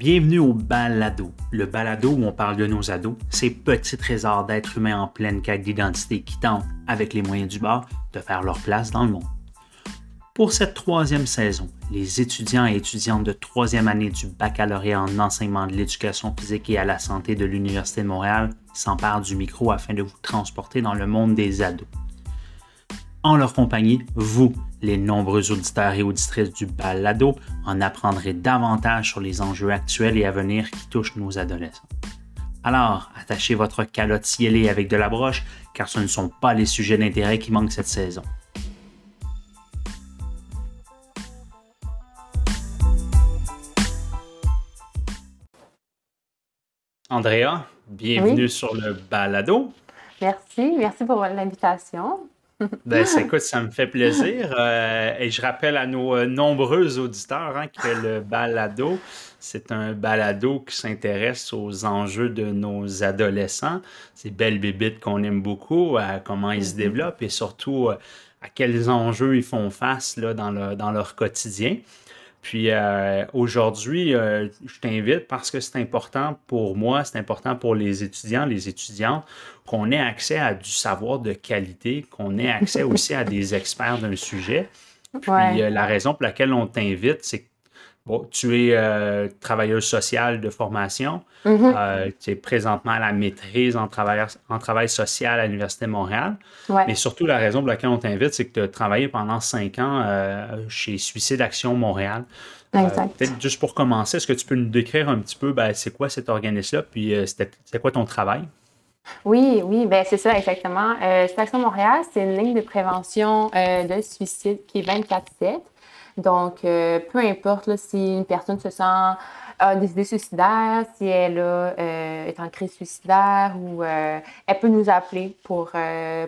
Bienvenue au Balado, le balado où on parle de nos ados, ces petits trésors d'êtres humains en pleine quête d'identité qui tentent, avec les moyens du bord, de faire leur place dans le monde. Pour cette troisième saison, les étudiants et étudiantes de troisième année du baccalauréat en enseignement de l'éducation physique et à la santé de l'Université de Montréal s'emparent du micro afin de vous transporter dans le monde des ados. En leur compagnie, vous, les nombreux auditeurs et auditrices du balado, en apprendrez davantage sur les enjeux actuels et à venir qui touchent nos adolescents. Alors, attachez votre calotte cielée avec de la broche, car ce ne sont pas les sujets d'intérêt qui manquent cette saison. Andrea, bienvenue sur le balado. Merci, merci pour l'invitation. Ben, écoute, ça me fait plaisir. Euh, et je rappelle à nos euh, nombreux auditeurs hein, que le balado, c'est un balado qui s'intéresse aux enjeux de nos adolescents, ces belles bébites qu'on aime beaucoup, à comment ils se mm-hmm. développent et surtout euh, à quels enjeux ils font face là, dans, dans leur quotidien. Puis euh, aujourd'hui, euh, je t'invite parce que c'est important pour moi, c'est important pour les étudiants, les étudiantes, qu'on ait accès à du savoir de qualité, qu'on ait accès aussi à des experts d'un sujet. Puis euh, la raison pour laquelle on t'invite, c'est que Bon, tu es euh, travailleuse sociale de formation. Mm-hmm. Euh, tu es présentement à la maîtrise en travail, en travail social à l'Université de Montréal. Mais surtout, la raison pour laquelle on t'invite, c'est que tu as travaillé pendant cinq ans euh, chez Suicide Action Montréal. Exact. Peut-être juste pour commencer, est-ce que tu peux nous décrire un petit peu ben, c'est quoi cet organisme-là, puis c'est quoi ton travail? Oui, oui, ben c'est ça, exactement. Suicide Action Montréal, c'est une ligne de prévention de suicide qui est 24-7. Donc, euh, peu importe si une personne se sent a des idées suicidaires, si elle euh, est en crise suicidaire ou euh, elle peut nous appeler pour,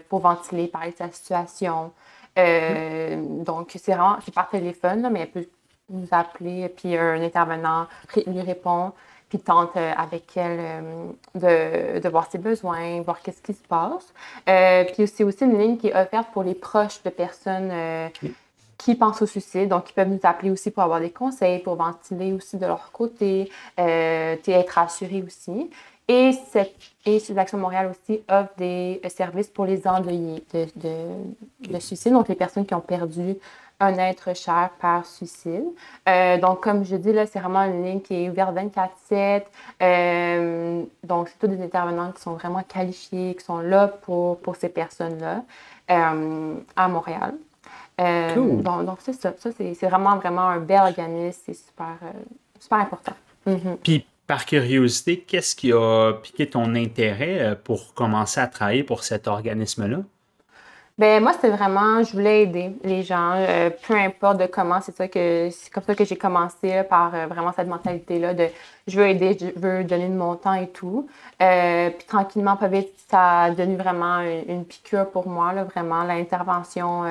pour ventiler, parler de sa situation. Donc, c'est vraiment, c'est par téléphone, mais elle peut nous appeler, puis un intervenant lui répond, puis tente avec elle de, de, voir ses besoins, voir qu'est-ce qui se passe. puis c'est aussi une ligne qui est offerte pour les proches de personnes qui pensent au suicide. Donc, ils peuvent nous appeler aussi pour avoir des conseils, pour ventiler aussi de leur côté, euh, être rassurés aussi. Et, cette, et Action Montréal aussi offre des euh, services pour les endeuillés de, de, suicide, donc les personnes qui ont perdu un être cher par suicide. Euh, donc, comme je dis, là, c'est vraiment une ligne qui est ouverte 24-7. Euh, donc, c'est tous des intervenants qui sont vraiment qualifiés, qui sont là pour, pour ces personnes-là à Montréal. Euh, donc, c'est ça. ça c'est vraiment, vraiment un bel organisme. C'est super, euh, super important. Mhm. Puis, par curiosité, qu'est-ce qui a piqué ton intérêt euh, pour commencer à travailler pour cet organisme-là? Ben moi, c'était vraiment, je voulais aider les gens, peu importe de comment, c'est ça que c'est comme ça que j'ai commencé par vraiment cette mentalité-là de je veux aider, je veux donner de mon temps et tout. puis tranquillement, pas vite, ça a donné vraiment une, piqûre pour moi, là, vraiment l'intervention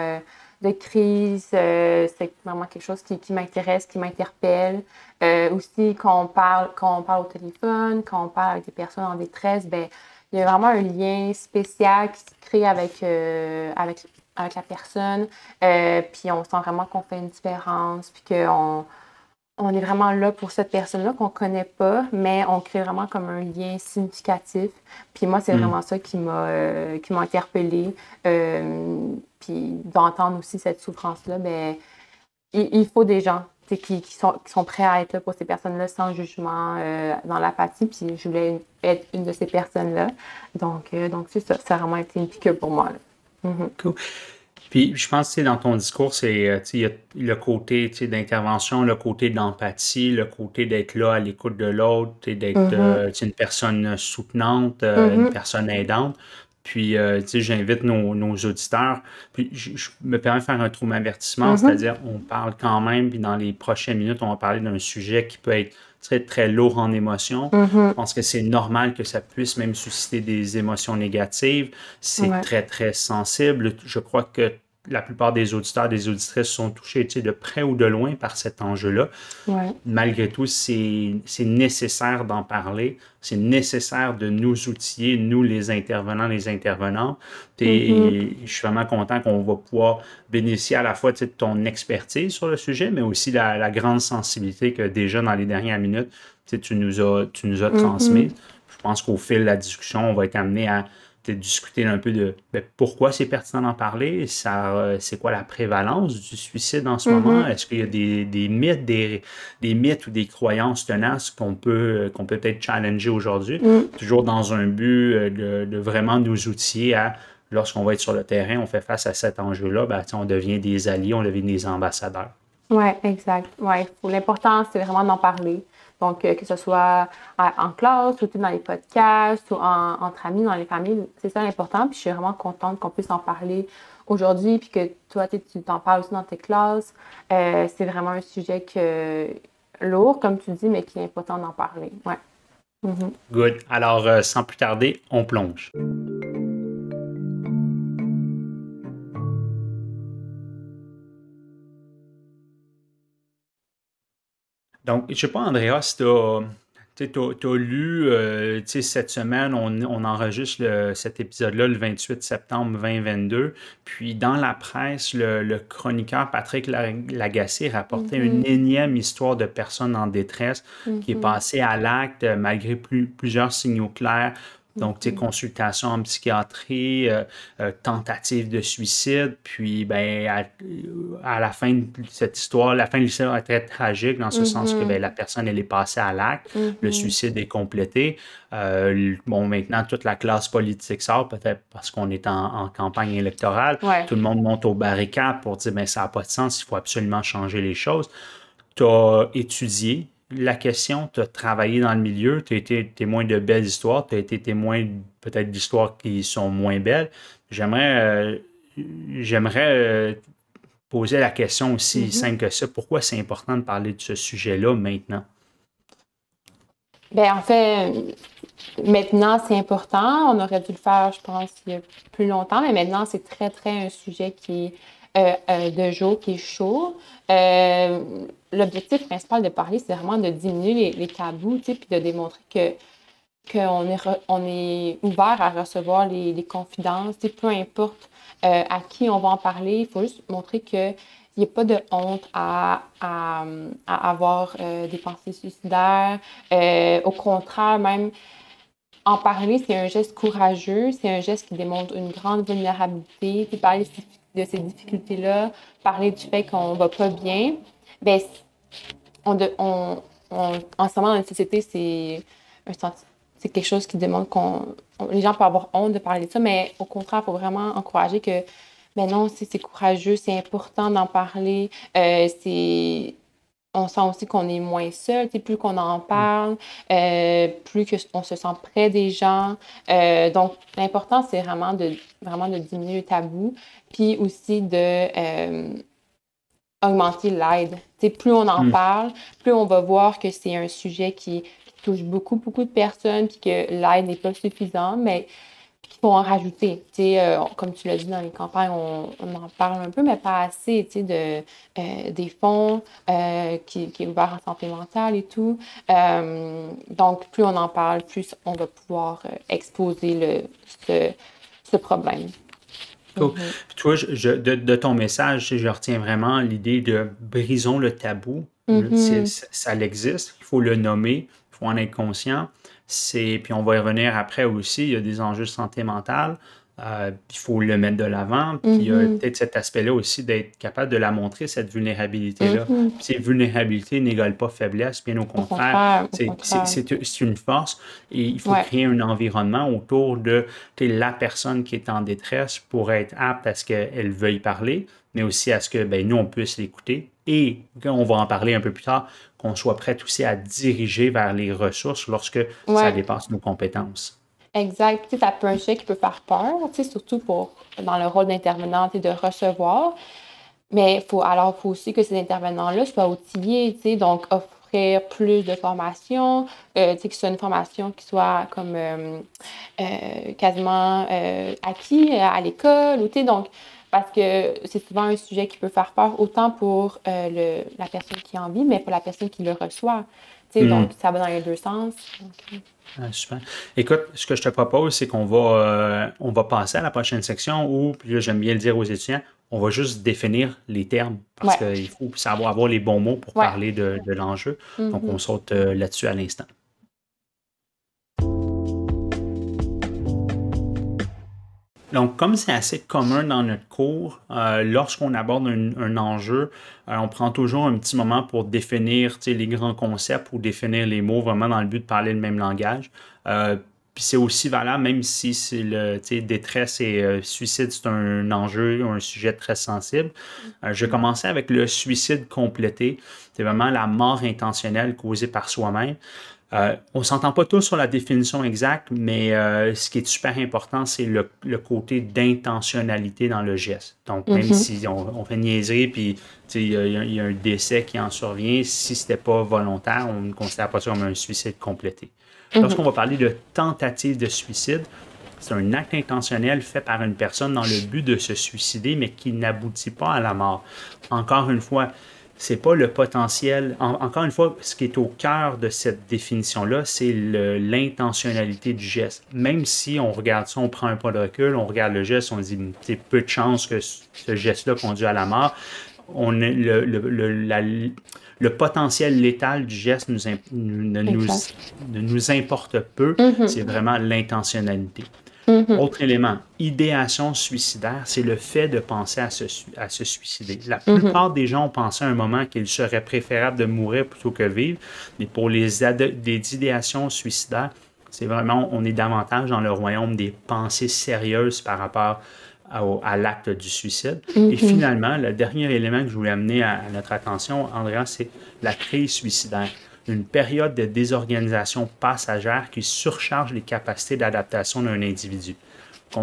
de crise. Euh, c'est vraiment quelque chose qui, m'intéresse, qui m'interpelle. Euh, aussi, quand on, parle, quand on parle au téléphone, quand on parle avec des personnes en détresse, ben, il y a vraiment un lien spécial qui se crée avec, euh, avec, avec la personne. puis on sent vraiment qu'on fait une différence, puis qu'on on est vraiment là pour cette personne-là qu'on ne connaît pas, mais on crée vraiment comme un lien significatif. Puis moi, c'est mm. vraiment ça qui m'a euh, qui m'a interpellée. Euh, puis d'entendre aussi cette souffrance-là, ben, il, faut des gens qui, sont, qui sont prêts à être là pour ces personnes-là sans jugement, euh, dans l'apathie. Puis je voulais être une de ces personnes-là. Donc, donc c'est ça. Ça a vraiment été une piqûre pour moi. Mm-hmm. Cool. Puis je pense que dans ton discours, c'est euh, il y a le côté d'intervention, le côté d'empathie, le côté d'être là à l'écoute de l'autre, d'être mm-hmm. euh, une personne soutenante, euh, une mm-hmm. personne aidante. Puis, j'invite nos, nos, auditeurs. Puis, je, me permets de faire un trou avertissement, mm-hmm. c'est-à-dire, on parle quand même, puis dans les prochaines minutes, on va parler d'un sujet qui peut être très, très lourd en émotions. Je pense que c'est normal que ça puisse même susciter des émotions négatives. C'est très, très sensible. Je crois que la plupart des auditeurs, des auditrices sont touchés de près ou de loin par cet enjeu-là. Malgré tout, c'est nécessaire d'en parler. C'est nécessaire de nous outiller, nous les intervenants, les intervenantes. Et, mm-hmm. je suis vraiment content qu'on va pouvoir bénéficier à la fois de ton expertise sur le sujet, mais aussi la, la grande sensibilité que déjà dans les dernières minutes, tu nous as, tu nous as mm-hmm. transmis. Je pense qu'au fil de la discussion, on va être amené à discuter un peu de ben, pourquoi c'est pertinent d'en parler, ça, euh, c'est quoi la prévalence du suicide en ce mm-hmm. moment, est-ce qu'il y a des, mythes, des, mythes ou des croyances tenaces qu'on peut qu'on peut peut-être challenger aujourd'hui, mm. toujours dans un but euh, de, vraiment nous outiller à lorsqu'on va être sur le terrain, on fait face à cet enjeu-là, ben, on devient des alliés, on devient des ambassadeurs. Oui, exact. Ouais. L'important, c'est vraiment d'en parler. Donc, euh, que ce soit en classe, ou dans les podcasts, ou entre amis, dans les familles, c'est ça l'important. Puis je suis vraiment contente qu'on puisse en parler aujourd'hui, puis que toi, tu t'en parles aussi dans tes classes. Euh, c'est vraiment un sujet que, lourd, comme tu dis, mais qui est important d'en parler. Ouais. Mm-hmm. Good. Alors, euh, sans plus tarder, on plonge. Donc, je ne sais pas, Andrea, si tu as, lu, euh, cette semaine, on, enregistre cet épisode-là le 28 septembre 2022. Puis, dans la presse, le, chroniqueur Patrick Lagacé rapportait mm-hmm. une énième histoire de personnes en détresse qui est mm-hmm. passée à l'acte malgré plusieurs signaux clairs donc, tu sais, consultation en psychiatrie, euh, euh, tentative de suicide, puis ben, à, la fin de cette histoire, la fin de l'histoire est très tragique dans ce sens que mm-hmm. ben, la personne, elle est passée à l'acte, le mm-hmm. suicide est complété. Euh, bon, maintenant, toute la classe politique sort, peut-être parce qu'on est en, campagne électorale. Tout le monde monte au barricade pour dire, ben, ça n'a pas de sens, il faut absolument changer les choses. Tu as étudié la question, tu as travaillé dans le milieu, tu as été témoin de belles histoires, tu as été témoin peut-être d'histoires qui sont moins belles. J'aimerais euh, j'aimerais euh, poser la question aussi mm-hmm. simple que ça. Pourquoi c'est important de parler de ce sujet-là maintenant? Bien, en fait, maintenant, c'est important. On aurait dû le faire, je pense, il y a plus longtemps, mais maintenant, c'est très, très un sujet qui est de jour, qui est chaud l'objectif principal de parler, c'est vraiment de diminuer les, tabous, puis de démontrer que qu'on est, on est ouvert à recevoir les, confidences, peu importe euh, à qui on va en parler, il faut juste montrer qu'il n'y a pas de honte à, à, avoir euh, des pensées suicidaires. Euh, au contraire, même, en parler, c'est un geste courageux, c'est un geste qui démontre une grande vulnérabilité. De ces difficultés-là, parler du fait qu'on va pas bien, ben, on, on, en ce moment, dans la société, c'est c'est quelque chose qui demande qu'on. Les gens peuvent avoir honte de parler de ça, mais au contraire, il faut vraiment encourager que, ben non, c'est courageux, c'est important d'en parler. Euh, c'est on sent aussi qu'on est moins seul. Plus qu'on en parle, euh, plus qu'on se sent près des gens. Euh, donc, l'important, c'est vraiment de, vraiment de diminuer le tabou, puis aussi de augmenter l'aide. plus on en hmm. parle, plus on va voir que c'est un sujet qui, touche beaucoup, beaucoup de personnes, puis que l'aide n'est pas suffisante, mais qu'il faut en rajouter. Euh, comme tu l'as dit dans les campagnes, on, en parle un peu, mais pas assez de, euh, des fonds euh, qui, qui, est ouvert en santé mentale et tout. donc, plus on en parle, plus on va pouvoir exposer le, ce, ce problème. Cool. Mm-hmm. de, ton message, je retiens vraiment l'idée de brisons le tabou. Mm-hmm. Ça, existe, il faut le nommer, faut en être conscient. Puis on va y revenir après aussi, il y a des enjeux de santé mentale. Euh, il faut le mettre de l'avant. Puis il y a mm-hmm. peut-être cet aspect-là aussi d'être capable de la montrer, cette vulnérabilité-là. Mm-hmm. Ces vulnérabilités n'égalent pas faiblesse, bien au contraire. C'est une force et il faut créer un environnement autour de la personne qui est en détresse pour être apte à ce qu'elle veuille parler, mais aussi à ce que ben, nous, on puisse l'écouter et on va en parler un peu plus tard, qu'on soit prêt aussi à diriger vers les ressources lorsque ça dépasse nos compétences. Exact. Tu peut un sujet qui peut faire peur, tu sais, surtout pour, dans le rôle d'intervenant, de recevoir. Mais il faut, alors, il faut aussi que ces intervenants-là soient outillés, tu sais, donc offrir plus de formation, euh, tu sais, que ce soit une formation qui soit comme euh, euh, quasiment acquis à l'école, ou tu sais, donc, parce que c'est souvent un sujet qui peut faire peur, autant pour le, la personne qui en vit, mais pour la personne qui le reçoit. Donc, hmm. ça va dans les deux sens. Ah, super. Écoute, ce que je te propose, c'est qu'on va, euh, on va passer à la prochaine section où, puis j'aime bien le dire aux étudiants, on va juste définir les termes parce qu'il faut savoir avoir les bons mots pour parler de, l'enjeu. Donc, on mm-hmm. saute euh, là-dessus à l'instant. Donc, comme c'est assez commun dans notre cours, euh, lorsqu'on aborde un, enjeu, euh, on prend toujours un petit moment pour définir les grands concepts ou définir les mots vraiment dans le but de parler le même langage. Euh, puis c'est aussi valable, même si c'est le détresse et suicide, c'est un enjeu, un sujet très sensible. je commençais avec le suicide complété. C'est vraiment la mort intentionnelle causée par soi-même. Euh, on ne s'entend pas tous sur la définition exacte, mais euh, ce qui est super important, c'est le, côté d'intentionnalité dans le geste. Donc, même mhm. si on, fait niaiserie, puis il y, a un décès qui en survient, si ce n'était pas volontaire, on ne considère pas ça comme un suicide complété. Mhm. Lorsqu'on va parler de tentative de suicide, c'est un acte intentionnel fait par une personne dans le but de se suicider, mais qui n'aboutit pas à la mort. Encore une fois, c'est pas le potentiel. encore une fois, ce qui est au cœur de cette définition-là, c'est l'intentionnalité du geste. Même si on regarde ça, on prend un pas de recul, on regarde le geste, on dit c'est peu de chance que ce geste-là conduit à la mort. On le, le, potentiel létal du geste nous, ne, nous, nous, importe peu, mm-hmm. c'est vraiment l'intentionnalité. Mm-hmm. Autre élément, idéation suicidaire, c'est le fait de penser à se, à se suicider. La mm-hmm. plupart des gens ont pensé à un moment qu'il serait préférable de mourir plutôt que vivre, mais pour les, des idéations suicidaires, c'est vraiment, on est davantage dans le royaume des pensées sérieuses par rapport à, l'acte du suicide. Et mm-hmm. finalement, le dernier élément que je voulais amener à, à notre attention, Andrea, c'est la crise suicidaire une période de désorganisation passagère qui surcharge les capacités d'adaptation d'un individu.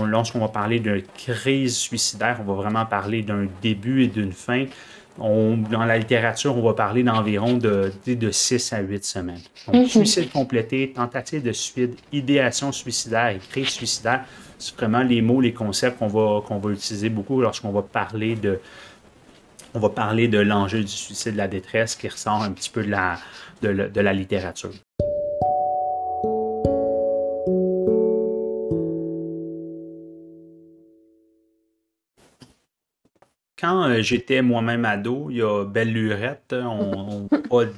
Lorsqu'on va parler d'une crise suicidaire, on va vraiment parler d'un début et d'une fin. dans la littérature, on va parler d'environ de, de 6 à 8 semaines. Donc, mhm. suicide complété, tentative de suicide, idéation suicidaire et crise suicidaire, c'est vraiment les mots, les concepts qu'on va, qu'on va utiliser beaucoup lorsqu'on va parler de, on va parler de l'enjeu du suicide, de la détresse qui ressort un petit peu de la, de, la littérature. Quand euh, j'étais moi-même ado, il y a belle lurette, on, on,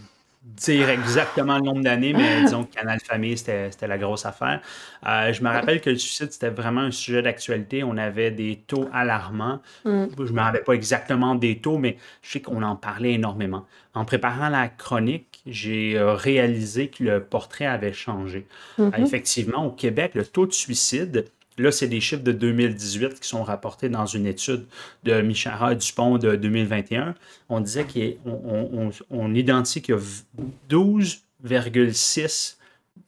dire exactement le nombre d'années, mais disons que Canal Famille, c'était la grosse affaire. Euh, je me rappelle que le suicide, c'était vraiment un sujet d'actualité. On avait des taux alarmants. Mm. Je ne me rappelle pas exactement des taux, mais je sais qu'on en parlait énormément. En préparant la chronique, j'ai euh, réalisé que le portrait avait changé. Mm-hmm. effectivement, au Québec, le taux de suicide Là, c'est des chiffres de 2018 qui sont rapportés dans une étude de Michara Dupont de 2021. On disait qu'on on, identifie qu'il y a 12,6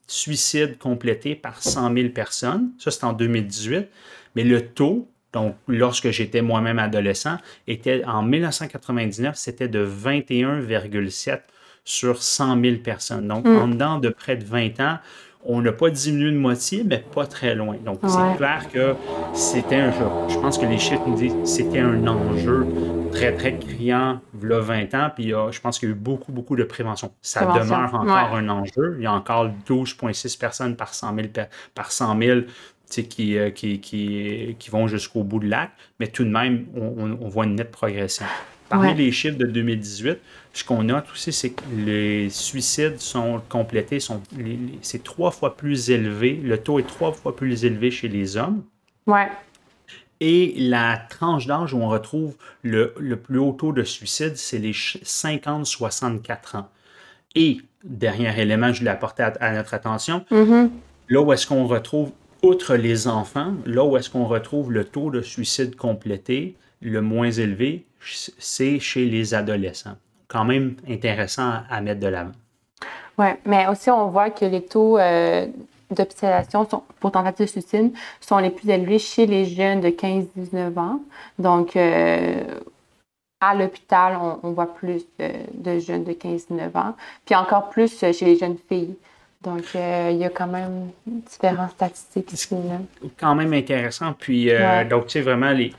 suicides complétés par 100 000 personnes. Ça, c'est en 2018. Mais le taux, donc lorsque j'étais moi-même adolescent, était en 1999, c'était de 21,7 sur 100 000 personnes. Donc, hmm. en dedans de près de 20 ans, on n'a pas diminué de moitié, mais pas très loin. Donc, c'est clair que c'était un jeu. Je pense que les chiffres nous disent que c'était un enjeu très, très criant, il y a 20 ans, puis je pense qu'il y a eu beaucoup, beaucoup de prévention. Ça demeure encore un enjeu. Il y a encore 12,6 personnes par 100 000, par 100 000 qui, euh, qui, qui, qui, vont jusqu'au bout de l'acte, mais tout de même, on, voit une nette progression. Parmi les chiffres de 2018, ce qu'on note aussi, c'est que les suicides sont complétés, sont, c'est trois fois plus élevé, le taux est trois fois plus élevé chez les hommes. Ouais. Et la tranche d'âge où on retrouve le, plus haut taux de suicide, c'est les 50-64 ans. Et, dernier élément, je voulais apporter à, notre attention, mm-hmm. là où est-ce qu'on retrouve, outre les enfants, là où est-ce qu'on retrouve le taux de suicide complété le moins élevé, c'est chez les adolescents quand même intéressant à, mettre de l'avant. Oui, mais aussi on voit que les taux euh, pour tentative de suicide sont les plus élevés chez les jeunes de 15-19 ans. Donc, euh, à l'hôpital, on, voit plus de, jeunes de 15-19 ans, puis encore plus chez les jeunes filles. Donc, euh, il y a quand même différentes statistiques ici. Quand même intéressant. Puis, donc, tu sais, vraiment, les,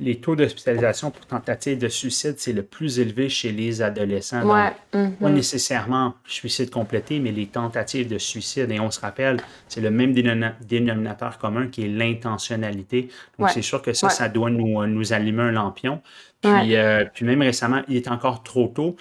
les taux d'hospitalisation pour tentative de suicide, c'est le plus élevé chez les adolescents. Ouais. Pas mhm. nécessairement suicide complété, mais les tentatives de suicide. Et on se rappelle, c'est le même dénomina- dénominateur commun qui est l'intentionnalité. Donc, Ouais. c'est sûr que ça, Ouais. ça doit nous, euh, nous allumer un lampion. Puis, euh, puis même récemment, il est encore trop tôt,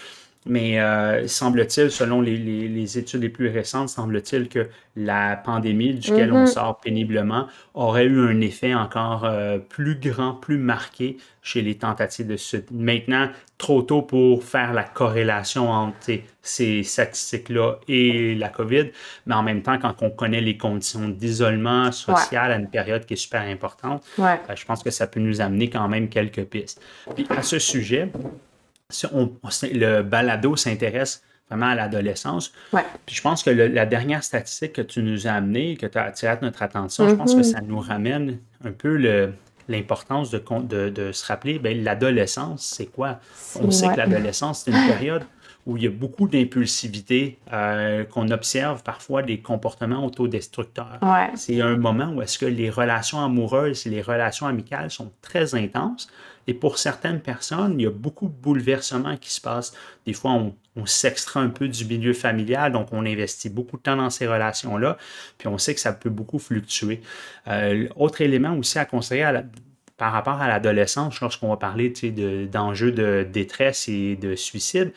mais euh, semble-t-il, selon les, les- les études les plus récentes, semble-t-il que la pandémie duquel on Mhm. sort péniblement aurait eu un effet encore euh, plus grand, plus marqué chez les tentatives de suicide. Maintenant, trop tôt pour faire la corrélation entre ces statistiques-là et la COVID, mais en même temps, quand on connaît les conditions d'isolement social à une période qui est super importante, Ouais. euh, je pense que ça peut nous amener quand même quelques pistes. Puis à ce sujet, on- le balado s'intéresse vraiment à l'adolescence. Ouais. Puis je pense que le- la dernière statistique que tu nous as amenée, que tu as attiré notre attention, je pense que Mhm. ça nous ramène un peu le- l'importance de, con- de, de se rappeler, ben, l'adolescence, c'est quoi? On sait que l'adolescence, c'est une période où il y a beaucoup d'impulsivité, euh, qu'on observe parfois des comportements autodestructeurs. Ouais. C'est un moment où est-ce que les relations amoureuses et les relations amicales sont très intenses. Et pour certaines personnes, il y a beaucoup de bouleversements qui se passent. Des fois, on, on s'extrait un peu du milieu familial, donc on investit beaucoup de temps dans ces relations-là, puis on sait que ça peut beaucoup fluctuer. Euh, autre élément aussi à considérer à la- par rapport à l'adolescence, lorsqu'on va parler sais, de- d'enjeux de détresse et de suicide,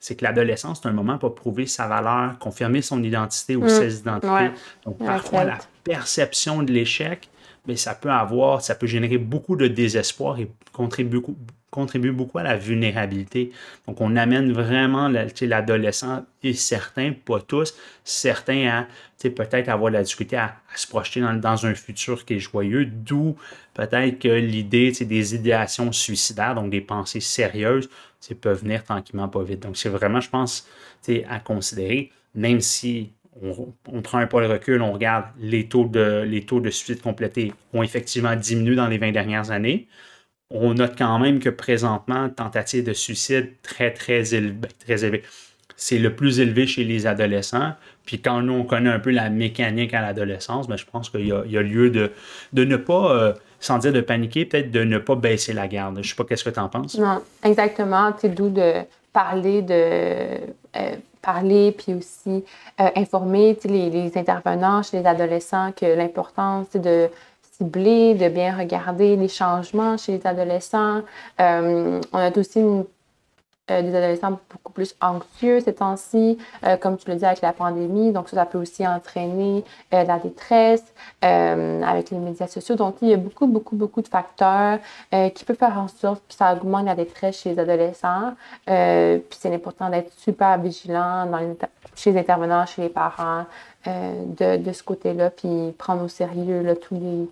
c'est que l'adolescence, c'est un moment pour prouver sa valeur, confirmer son identité ou Mm. ses identités. Ouais. Donc, parfois, la perception de l'échec, mais ça peut avoir, ça peut générer beaucoup de désespoir et contribuer beaucoup, contribue beaucoup à la vulnérabilité. Donc, on amène vraiment l'adolescent, et certains, pas tous, certains à peut-être avoir de la difficulté à, se projeter dans, dans un futur qui est joyeux, d'où peut-être que l'idée des idéations suicidaires, donc des pensées sérieuses, peuvent venir tranquillement pas vite. Donc, c'est vraiment, je pense, à considérer, même si on, prend un pas de recul, on regarde les taux de, les taux de suicide complétés ont effectivement diminué dans les 20 dernières années. On note quand même que présentement, tentative de suicide très, très élevé. Très élevé. C'est le plus élevé chez les adolescents. Puis quand nous, on connaît un peu la mécanique à l'adolescence, ben, je pense qu'il y, a- lieu de, ne pas, euh, sans dire de paniquer, peut-être de ne pas baisser la garde. Je sais pas qu'est-ce que tu en penses. Non, exactement. C'est d'où de parler de euh, parler puis aussi euh, informer les, les intervenants chez les adolescents que l'important c'est de cibler, de bien regarder les changements chez les adolescents. Euh, on a aussi une- euh, des adolescents beaucoup plus anxieux ces temps-ci, euh, comme tu le dis avec la pandémie. Donc, ça, ça peut aussi entraîner euh, la détresse euh, avec les médias sociaux. Donc, il y a beaucoup, beaucoup, beaucoup de facteurs qui peuvent faire en sorte que ça augmente la détresse chez les adolescents. Puis, c'est important d'être super vigilant dans les inter- chez les intervenants, chez les parents, de, de ce côté-là, puis prendre au sérieux là, tous les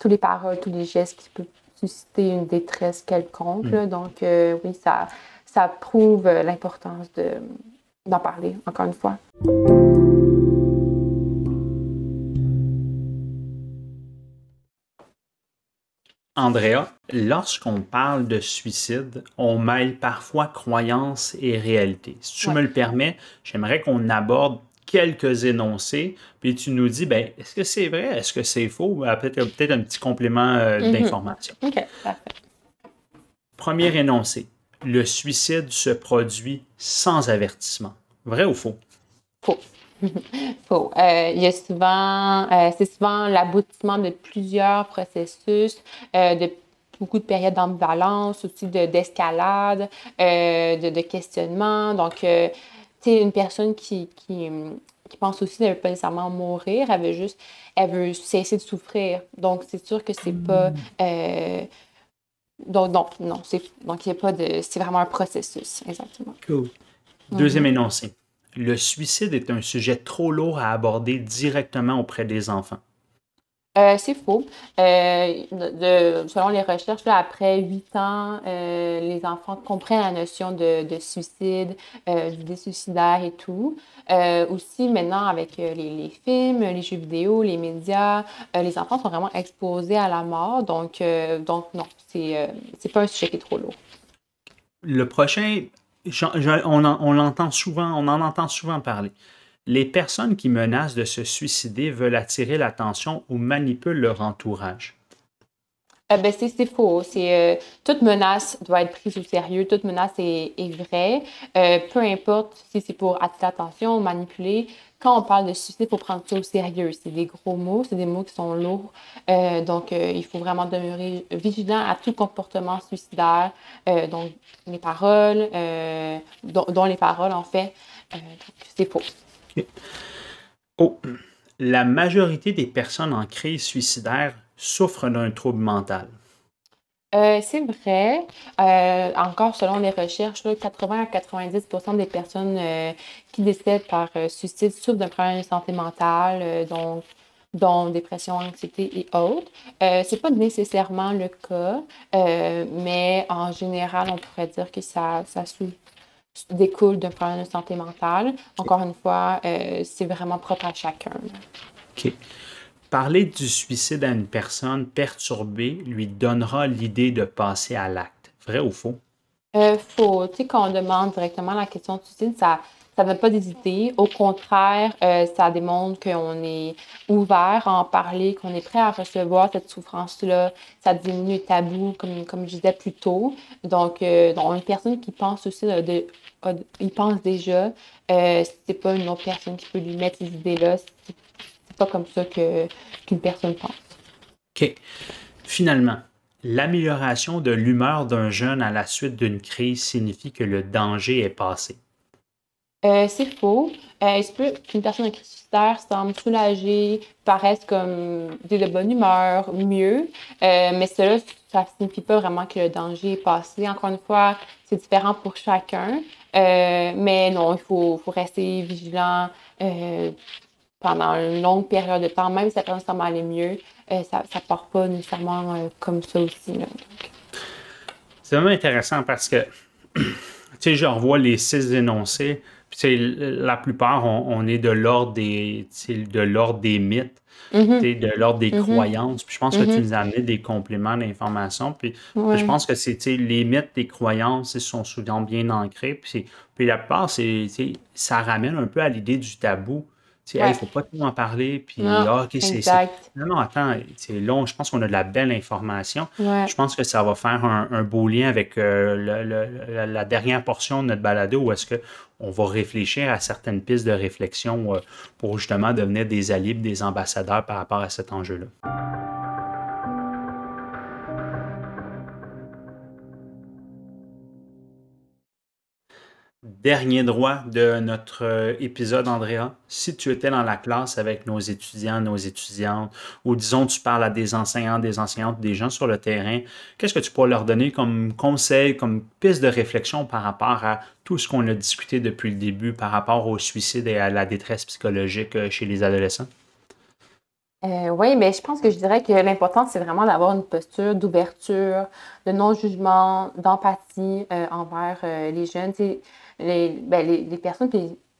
tous les paroles, tous les gestes qui peuvent susciter une détresse quelconque. là. Donc, euh, oui, ça, ça prouve euh, l'importance de, d'en parler, encore une fois. Andrea, lorsqu'on parle de suicide, on mêle parfois croyance et réalité. Si tu Ouais. me le permets, j'aimerais qu'on aborde quelques énoncés, puis tu nous dis, ben, est-ce que c'est vrai, est-ce que c'est faux, peut-être peut-être un petit complément euh, Mhm. d'information. OK, parfait. Premier énoncé, le suicide se produit sans avertissement. Vrai ou faux? Faux. Faux. Euh, il y a souvent, euh, c'est souvent l'aboutissement de plusieurs processus, euh, de beaucoup de périodes d'ambivalence, aussi de, d'escalade, euh, de, de questionnement. Donc, euh, tu sais, une personne qui, qui, qui pense aussi qu'elle ne veut pas nécessairement mourir, elle veut juste, elle veut cesser de souffrir. Donc, c'est sûr que c'est pas. Donc, non, c'est, donc il y a pas de. C'est vraiment un processus, exactement. Cool. Deuxième énoncé, le suicide est un sujet trop lourd à aborder directement auprès des enfants. Euh, c'est faux. Euh, selon les recherches, après 8 ans, euh, les enfants comprennent la notion de, de suicide, d'idées suicidaires et tout. Aussi, maintenant, avec les, films, les jeux vidéo, les médias, les enfants sont vraiment exposés à la mort. Donc, donc non, c'est c'est pas un sujet qui est trop lourd. Le prochain, on, en, on l'entend souvent, on en entend souvent parler. Les personnes qui menacent de se suicider veulent attirer l'attention ou manipulent leur entourage. Euh, ben, c'est faux. C'est, toute menace doit être prise au sérieux. Toute menace est, est vraie. peu importe si c'est pour attirer l'attention ou manipuler. Quand on parle de suicide, il faut prendre ça au sérieux. C'est des gros mots, c'est des mots qui sont lourds. donc, il faut vraiment demeurer vigilant à tout comportement suicidaire. donc, les paroles, dont, les paroles, en fait. c'est faux. Oh, la majorité des personnes en crise suicidaire souffrent d'un trouble mental. Euh, c'est vrai. Euh, encore selon les recherches, 80 à 90 des personnes euh, qui décèdent par suicide souffrent d'un problème de santé mentale, donc, dont dépression, anxiété et autres. c'est pas nécessairement le cas, mais en général, on pourrait dire que ça, ça découle d'un problème de santé mentale. Encore une fois, c'est vraiment propre à chacun. OK. Parler du suicide à une personne perturbée lui donnera l'idée de passer à l'acte. Vrai ou faux? Euh, faux. Tu sais, quand on demande directement la question de suicide, ça ça ne donne pas d'hésiter. Au contraire, euh, ça démontre qu'on est ouvert à en parler, qu'on est prêt à recevoir cette souffrance-là. Ça diminue le tabou, comme, comme je disais plus tôt. Donc, euh, une personne qui pense aussi, de, il pense déjà, euh, c'est pas une autre personne qui peut lui mettre ces idées-là pas comme ça que, qu'une personne pense. OK. Finalement, l'amélioration de l'humeur d'un jeune à la suite d'une crise signifie que le danger est passé. Euh, c'est faux. Euh, il se peut qu'une personne en crise suicidaire semble soulagée, paraisse comme de bonne humeur, mieux, euh, mais cela, ça ne signifie pas vraiment que le danger est passé. Encore une fois, c'est différent pour chacun, mais non, il faut, faut rester vigilant pendant une longue période de temps, même si ça personne à aller mieux, ça ne part pas nécessairement comme ça aussi. C'est vraiment intéressant parce que, tu sais, je revois les six énoncés, la plupart, on, est de l'ordre des, de l'ordre des mythes. Mm-hmm. de l'ordre des mm-hmm. croyances. Puis je pense que tu mm-hmm. nous as amené des compléments d'information. Puis, je pense que c'est les mythes, les croyances, ils sont souvent bien ancrés. Puis, puis la plupart, c'est, ça ramène un peu à l'idée du tabou. Il ne faut pas tout en parler. Puis, non, ah, c'est. Non, non, attends, c'est long. Je pense qu'on a de la belle information. Je pense que ça va faire un, beau lien avec euh, la dernière portion de notre balado où est-ce qu'on va réfléchir à certaines pistes de réflexion euh, pour justement devenir des alliés, des ambassadeurs par rapport à cet enjeu-là. Dernier droit de notre euh, épisode, Andrea. Si tu étais dans la classe avec nos étudiants, nos étudiantes, ou disons tu parles à des enseignants, des enseignantes, des gens sur le terrain, qu'est-ce que tu pourrais leur donner comme conseil, comme piste de réflexion par rapport à tout ce qu'on a discuté depuis le début, par rapport au suicide et à la détresse psychologique euh, chez les adolescents? Euh, oui, mais je pense que je dirais que l'important, c'est vraiment d'avoir une posture d'ouverture, de non-jugement, d'empathie envers les jeunes les, ben, les, les, personnes,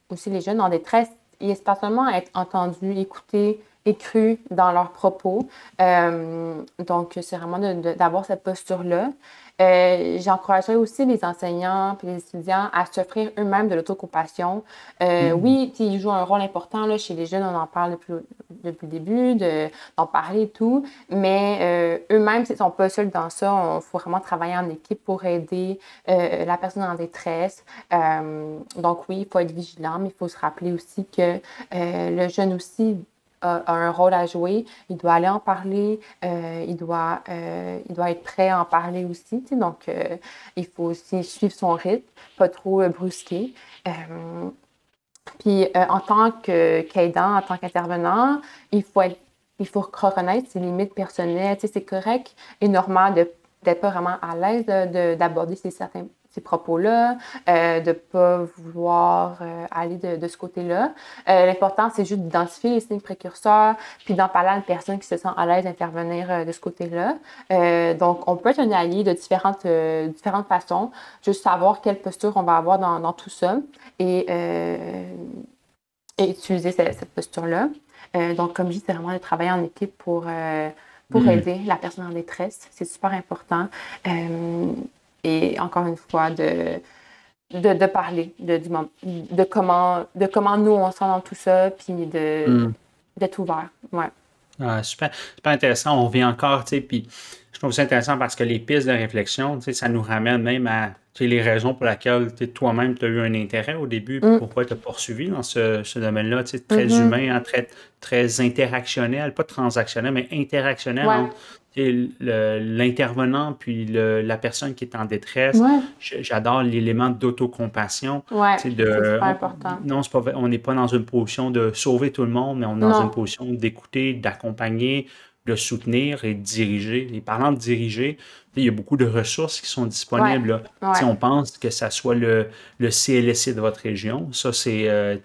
aussi les jeunes en détresse, ils espèrent seulement être entendus, écoutés et crus dans leurs propos. Euh, donc, c'est vraiment d'avoir cette posture-là. Euh, j'encouragerais aussi les enseignants et les étudiants à s'offrir eux-mêmes de l'autocompassion. Euh, mm-hmm. Oui, ils jouent un rôle important là, chez les jeunes, on en parle depuis, depuis le début, d'en parler et tout, mais euh, eux-mêmes, ils ne sont pas seuls dans ça. Il faut vraiment travailler en équipe pour aider la personne en détresse. donc oui, il faut être vigilant, mais il faut se rappeler aussi que le jeune aussi a, un rôle à jouer. Il doit aller en parler. Euh, il, doit, euh, il doit être prêt à en parler aussi. Donc, euh, il faut aussi suivre son rythme, pas trop brusquer. puis, en tant qu'aidant, en tant qu'intervenant, il faut il faut reconnaître ses limites personnelles. c'est correct et normal d'être pas vraiment à l'aise d'aborder ces certains ces propos-là, euh, de ne pas vouloir euh, aller de, ce côté-là. Euh, l'important, c'est juste d'identifier les signes précurseurs, puis d'en parler à une personne qui se sent à l'aise d'intervenir de ce côté-là. donc, on peut être un allié de différentes, différentes façons, juste savoir quelle posture on va avoir dans, tout ça et, et utiliser cette, posture-là. donc, comme je dis, c'est vraiment de travailler en équipe pour pour mm. aider la personne en détresse. C'est super important et encore une fois, de, de, parler de, de, comment, de comment nous on sent dans tout ça, puis de, mm. d'être ouvert. Ouais. Ah, super, super intéressant. On vient encore, tu sais, puis je trouve ça intéressant parce que les pistes de réflexion, tu sais, ça nous ramène même à les raisons pour lesquelles toi-même tu as eu un intérêt au début, mm. pourquoi tu as poursuivi dans ce, ce domaine-là, très mm-hmm. humain, hein, très, très interactionnel, pas transactionnel, mais interactionnel l'intervenant puis la personne qui est en détresse. J'adore l'élément d'autocompassion. Ouais, c'est super important. Non, pas, on n'est pas dans une position de sauver tout le monde, mais on est dans une position d'écouter, d'accompagner, de soutenir et de diriger. Et parlant de diriger, il y a beaucoup de ressources qui sont disponibles. Si On pense que ça soit le, le CLSC de votre région. Ça, c'est euh,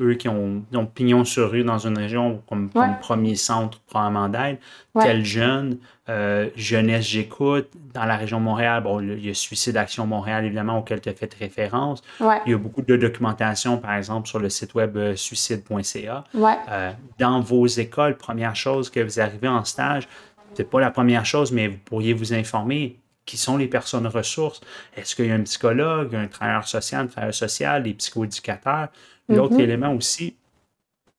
eux qui ont, ont, pignon sur rue dans une région comme, premier centre probablement d'aide. Tel jeune, euh, Jeunesse J'écoute. Dans la région de Montréal, bon, il y a Suicide Action Montréal, évidemment, auquel tu as fait référence. Il y a beaucoup de documentation, par exemple, sur le site web euh, suicide.ca. dans vos écoles, première chose que vous arrivez en stage, c'est pas la première chose, mais vous pourriez vous informer qui sont les personnes ressources. Est-ce qu'il y a un psychologue, un travailleur social, un travailleur social, des psychoéducateurs? L'autre mm-hmm. élément aussi,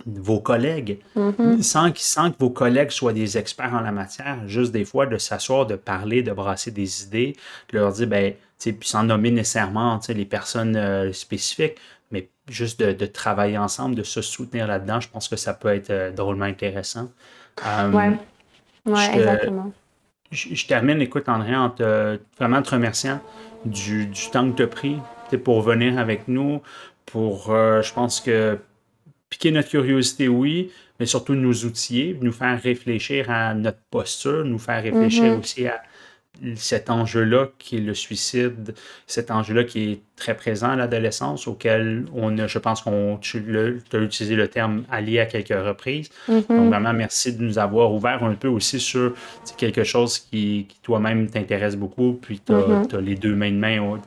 vos collègues, mm-hmm. sans, sans, que vos collègues soient des experts en la matière, juste des fois de s'asseoir, de parler, de brasser des idées, de leur dire, ben, puis sans nommer nécessairement les personnes euh, spécifiques, mais juste de, travailler ensemble, de se soutenir là-dedans, je pense que ça peut être euh, drôlement intéressant. Um, oui, exactement. Je, termine, écoute, André, en te, vraiment te remerciant du, temps que tu as pris pour venir avec nous, pour, euh, je pense que, piquer notre curiosité, oui, mais surtout nous outiller, nous faire réfléchir à notre posture, nous faire réfléchir mm-hmm. aussi à cet enjeu-là qui est le suicide, cet enjeu-là qui est très présent à l'adolescence, auquel on a, je pense qu'on tu as utilisé le terme allié à quelques reprises. Mm-hmm. Donc vraiment, merci de nous avoir ouvert un peu aussi sur quelque chose qui, toi-même t'intéresse beaucoup, puis tu as, mm-hmm. les deux mains de main,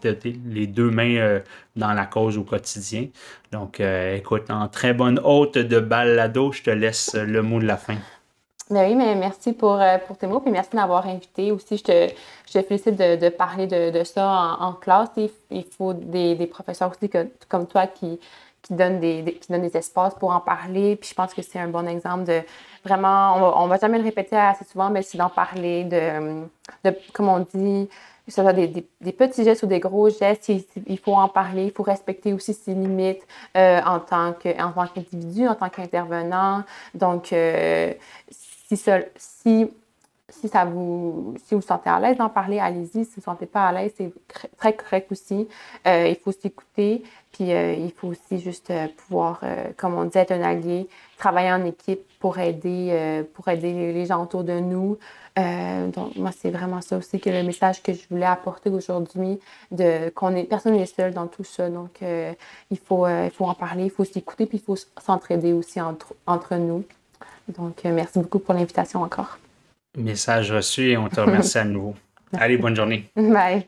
les deux mains euh, dans la cause au quotidien. Donc euh, écoute, en très bonne hôte de balado, je te laisse le mot de la fin. Ben oui, mais merci pour, euh, pour tes mots, puis merci de m'avoir invité aussi. Je te, je te félicite de, de parler de, de ça en, classe. Il, faut des, des, professeurs aussi comme toi qui, qui, donnent des, qui donnent des espaces pour en parler. Puis je pense que c'est un bon exemple de vraiment, on va, va jamais le répéter assez souvent, mais c'est d'en parler, de, de, comme on dit, que ce soit des, des, petits gestes ou des gros gestes, il, faut en parler, il faut respecter aussi ses limites euh, en tant qu'individu, en tant qu'intervenant. Donc, euh, si, si, si, ça vous, si vous sentez à l'aise d'en parler, allez-y. Si vous ne sentez pas à l'aise, c'est très correct aussi. Euh, il faut s'écouter, puis euh, il faut aussi juste euh, pouvoir, comme on dit, être un allié, travailler en équipe pour aider, pour aider les gens autour de nous. donc, moi, c'est vraiment ça aussi que le message que je voulais apporter aujourd'hui, de qu'on est personne n'est seul dans tout ça. Donc, il, faut, il faut en parler, il faut s'écouter, puis il faut s'entraider aussi entre, entre nous. Donc, euh, merci beaucoup pour l'invitation encore. Message reçu et on te remercie à nouveau. Allez, bonne journée. Bye.